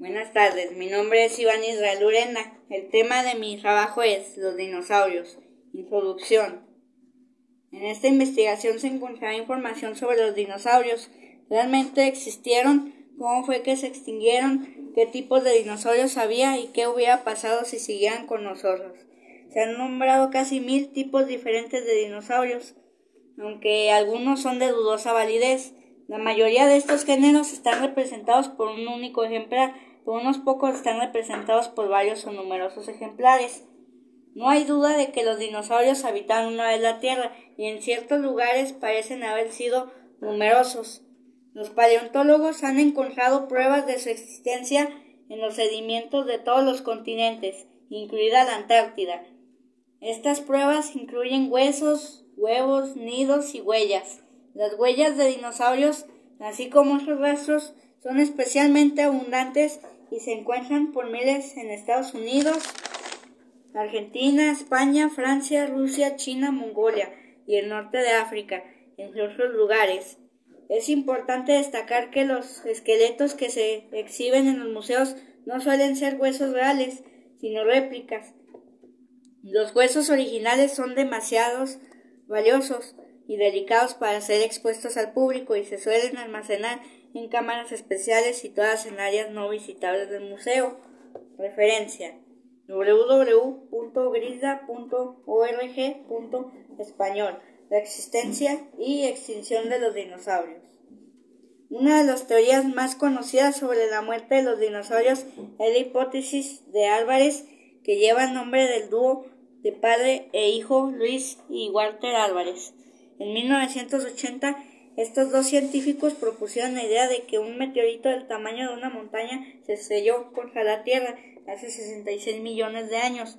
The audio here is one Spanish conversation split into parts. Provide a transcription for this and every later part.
Buenas tardes, mi nombre es Iván Israel Urena. El tema de mi trabajo es los dinosaurios. Introducción. En esta investigación se encontrará información sobre los dinosaurios. ¿Realmente existieron? ¿Cómo fue que se extinguieron? ¿Qué tipos de dinosaurios había? ¿Y qué hubiera pasado si siguieran con nosotros? Se han nombrado casi mil tipos diferentes de dinosaurios, aunque algunos son de dudosa validez. La mayoría de estos géneros están representados por un único ejemplar, unos pocos están representados por varios o numerosos ejemplares. No hay duda de que los dinosaurios habitaron una vez la Tierra y en ciertos lugares parecen haber sido numerosos. Los paleontólogos han encontrado pruebas de su existencia en los sedimentos de todos los continentes, incluida la Antártida. Estas pruebas incluyen huesos, huevos, nidos y huellas. Las huellas de dinosaurios, así como otros rastros, son especialmente abundantes y se encuentran por miles en Estados Unidos, Argentina, España, Francia, Rusia, China, Mongolia y el norte de África, entre otros lugares. Es importante destacar que los esqueletos que se exhiben en los museos no suelen ser huesos reales, sino réplicas. Los huesos originales son demasiados valiosos y delicados para ser expuestos al público y se suelen almacenar en cámaras especiales situadas en áreas no visitables del museo. Referencia www.grisa.org.español La existencia y extinción de los dinosaurios. Una de las teorías más conocidas sobre la muerte de los dinosaurios es la hipótesis de Álvarez que lleva el nombre del dúo de padre e hijo Luis y Walter Álvarez. En 1980, estos dos científicos propusieron la idea de que un meteorito del tamaño de una montaña se estrelló contra la Tierra hace 66 millones de años,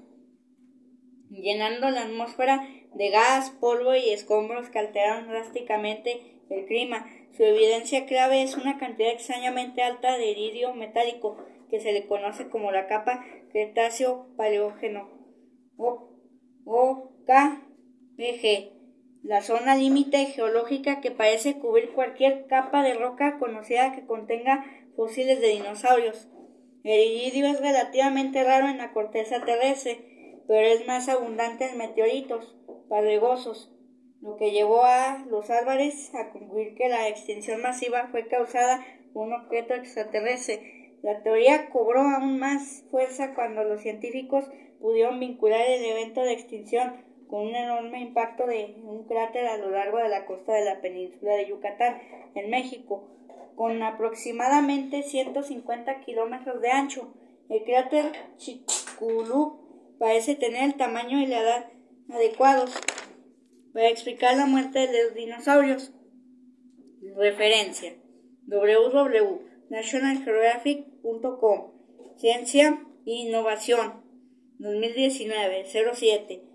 llenando la atmósfera de gas, polvo y escombros que alteraron drásticamente el clima. Su evidencia clave es una cantidad extrañamente alta de iridio metálico que se le conoce como la capa Cretáceo Paleógeno o, o la zona límite geológica que parece cubrir cualquier capa de roca conocida que contenga fósiles de dinosaurios. El iridio es relativamente raro en la corteza terrestre, pero es más abundante en meteoritos padregosos, lo que llevó a los Álvarez a concluir que la extinción masiva fue causada por un objeto extraterrestre. La teoría cobró aún más fuerza cuando los científicos pudieron vincular el evento de extinción con un enorme impacto de un cráter a lo largo de la costa de la península de Yucatán, en México, con aproximadamente 150 kilómetros de ancho. El cráter Chicxulub parece tener el tamaño y la edad adecuados para explicar la muerte de los dinosaurios. Referencia www.nationalgeographic.com Ciencia e Innovación 2019 07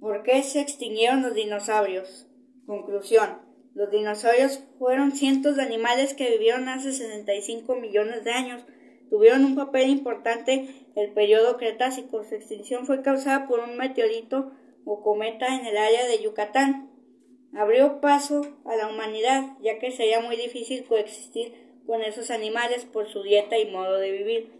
¿Por qué se extinguieron los dinosaurios? Conclusión. Los dinosaurios fueron cientos de animales que vivieron hace 65 millones de años. Tuvieron un papel importante el periodo Cretácico. Su extinción fue causada por un meteorito o cometa en el área de Yucatán. Abrió paso a la humanidad, ya que sería muy difícil coexistir con esos animales por su dieta y modo de vivir.